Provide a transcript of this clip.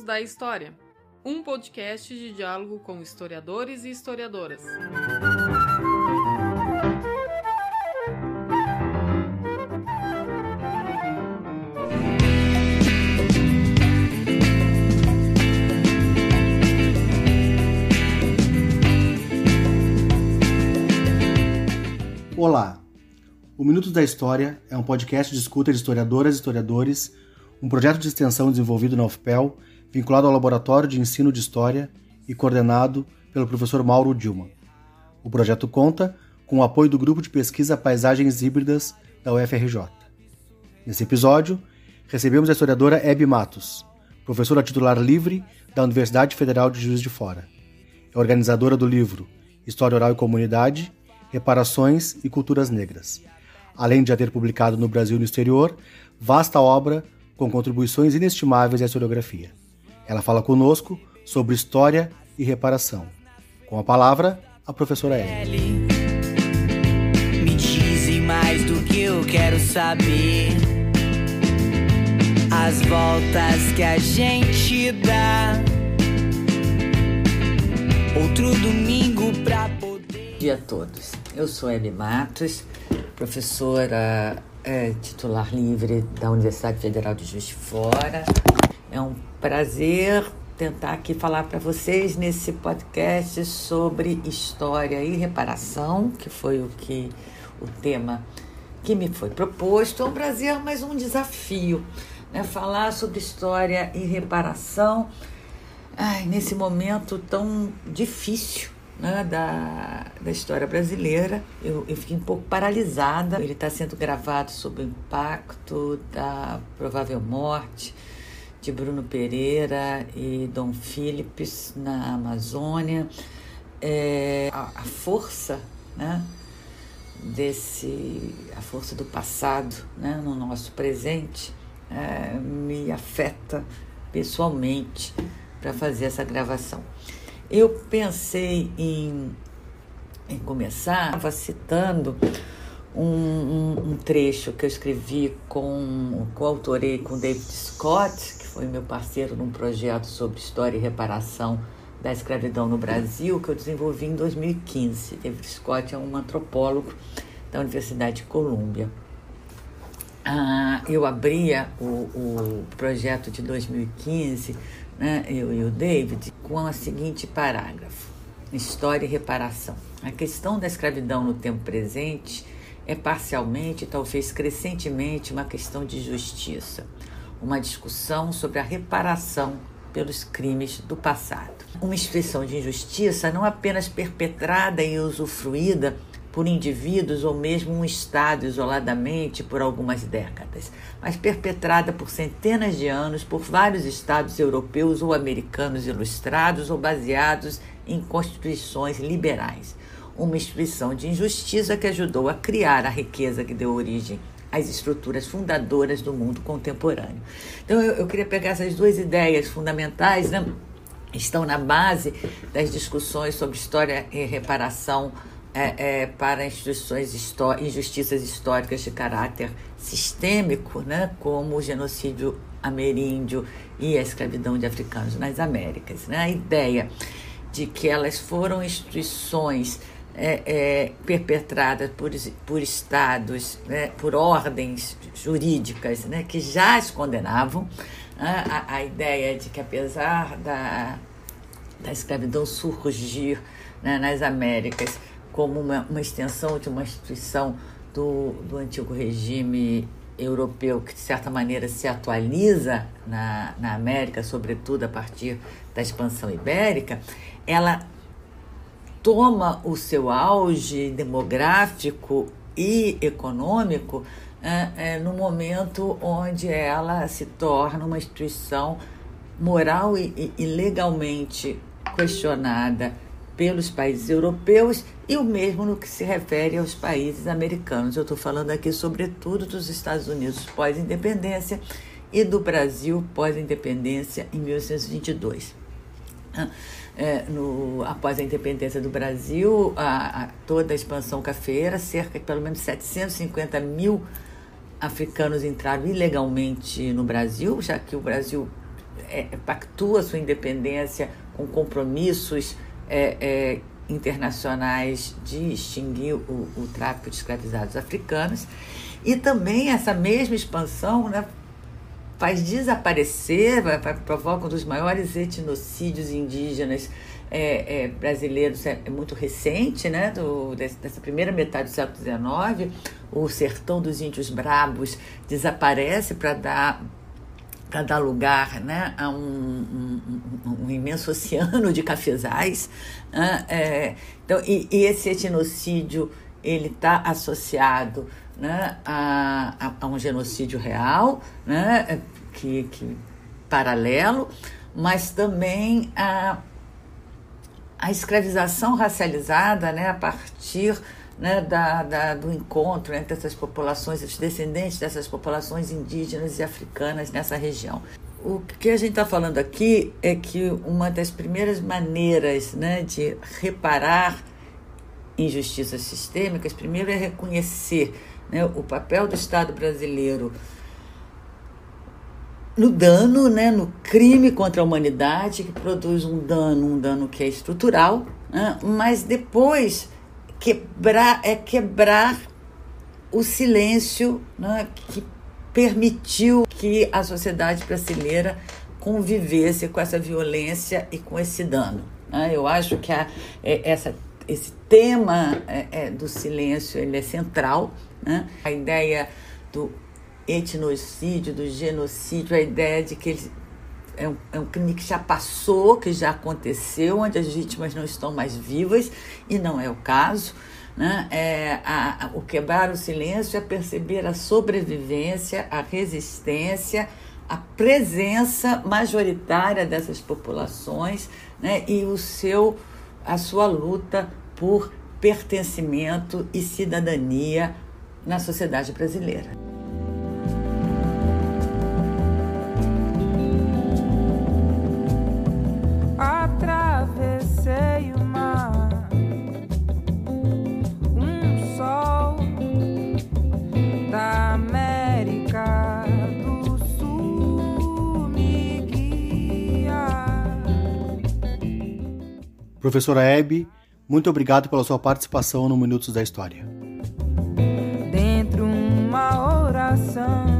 Minutos da História, um podcast de diálogo com historiadores e historiadoras. Olá! O Minutos da História é um podcast de escuta de historiadoras e historiadores, um projeto de extensão desenvolvido na UFPEL, vinculado ao Laboratório de Ensino de História e coordenado pelo professor Mauro Dilma. O projeto conta com o apoio do Grupo de Pesquisa Paisagens Híbridas da UFRJ. Nesse episódio, recebemos a historiadora Hebe Matos, professora titular livre da Universidade Federal de Juiz de Fora. É organizadora do livro História Oral e Comunidade, Reparações e Culturas Negras, além de já ter publicado no Brasil e no exterior vasta obra com contribuições inestimáveis à historiografia. Ela fala conosco sobre história e reparação. Com a palavra, a professora Ellie. Me dizem mais do que eu quero saber. As voltas que a gente dá. Outro domingo pra poder. Bom dia a todos. Eu sou Hebe Matos, professora é, titular livre da Universidade Federal de Juiz de Fora. É um prazer tentar aqui falar para vocês nesse podcast sobre história e reparação, que foi o que o tema que me foi proposto. É um prazer, mas um desafio, né? Falar sobre história e reparação ai, nesse momento tão difícil né, da, da história brasileira. Eu, eu fiquei um pouco paralisada. Ele está sendo gravado sob o impacto da provável morte de Bruno Pereira e Dom Philips na Amazônia. É, a, a força, né? desse a força do passado né, no nosso presente é, me afeta pessoalmente para fazer essa gravação. Eu pensei em, em começar citando um, um, um, trecho que eu escrevi com, coautorei com David Scott, que foi meu parceiro num projeto sobre história e reparação da escravidão no Brasil, que eu desenvolvi em 2015. David Scott é um antropólogo da Universidade de Colômbia. Ah, eu abria o, o projeto de 2015 né, eu e o David, com a seguinte parágrafo: História e reparação. A questão da escravidão no tempo presente é parcialmente, talvez crescentemente, uma questão de justiça, uma discussão sobre a reparação pelos crimes do passado. Uma expressão de injustiça não apenas perpetrada e usufruída por indivíduos ou mesmo um Estado isoladamente por algumas décadas, mas perpetrada por centenas de anos por vários Estados europeus ou americanos ilustrados ou baseados em constituições liberais. Uma instituição de injustiça que ajudou a criar a riqueza que deu origem às estruturas fundadoras do mundo contemporâneo. Então, eu, eu queria pegar essas duas ideias fundamentais, né? estão na base das discussões sobre história e reparação é, é, para instituições histó injustiças históricas de caráter sistêmico, né, como o genocídio ameríndio e a escravidão de africanos nas Américas. Né? A ideia de que elas foram instituições é, é, perpetradas por, por estados, né, por ordens jurídicas né, que já as condenavam, né? a, a, ideia de que apesar da, da escravidão surgir né, nas Américas, como uma, uma extensão de uma instituição do, do antigo regime europeu que, de certa maneira, se atualiza na, na América, sobretudo a partir da expansão ibérica, ela toma o seu auge demográfico e econômico é, é, no momento onde ela se torna uma instituição moral e, e legalmente questionada pelos países europeus e o mesmo no que se refere aos países americanos. Eu estou falando aqui, sobretudo, dos Estados Unidos pós-independência e do Brasil pós-independência em 1922. Ah, é, no, após a independência do Brasil, a, a, toda a expansão cafeeira, cerca de pelo menos 750 mil africanos entraram ilegalmente no Brasil, já que o Brasil é, pactua sua independência com compromissos é, é, internacionais de extinguir o, o, tráfico de escravizados africanos. E também essa mesma expansão né, faz desaparecer, vai, vai, provoca um dos maiores etnocídios indígenas é, é, brasileiros, é, é, muito recente, né, do, dessa primeira metade do século XIX. O sertão dos índios brabos desaparece para dar para dar lugar né, a um, um, um, imenso oceano de cafezais. Né, é, então, e, e, esse etnocídio ele está associado né, a, a, um genocídio real, né, que, que paralelo, mas também a, a escravização racializada né, a partir né, da, da, do encontro entre essas populações, os descendentes dessas populações indígenas e africanas nessa região. O que a gente está falando aqui é que uma das primeiras maneiras né, de reparar injustiças sistêmicas, primeiro é reconhecer né, o papel do Estado brasileiro no dano, né, no crime contra a humanidade, que produz um dano, um dano que é estrutural, né, mas depois quebrar é quebrar o silêncio né, que permitiu que a sociedade brasileira convivesse com essa violência e com esse dano. Né? Eu acho que a, é, essa, esse tema é, é, do silêncio ele é central. Né? A ideia do etnocídio, do genocídio, a ideia de que ele é um, é um crime que já passou, que já aconteceu, onde as vítimas não estão mais vivas, e não é o caso. Né? É, a, a, o quebrar o silêncio é perceber a sobrevivência, a resistência, a presença majoritária dessas populações né? e o seu, a sua luta por pertencimento e cidadania na sociedade brasileira. Professora Hebe, muito obrigado pela sua participação no Minutos da História. Dentro uma oração,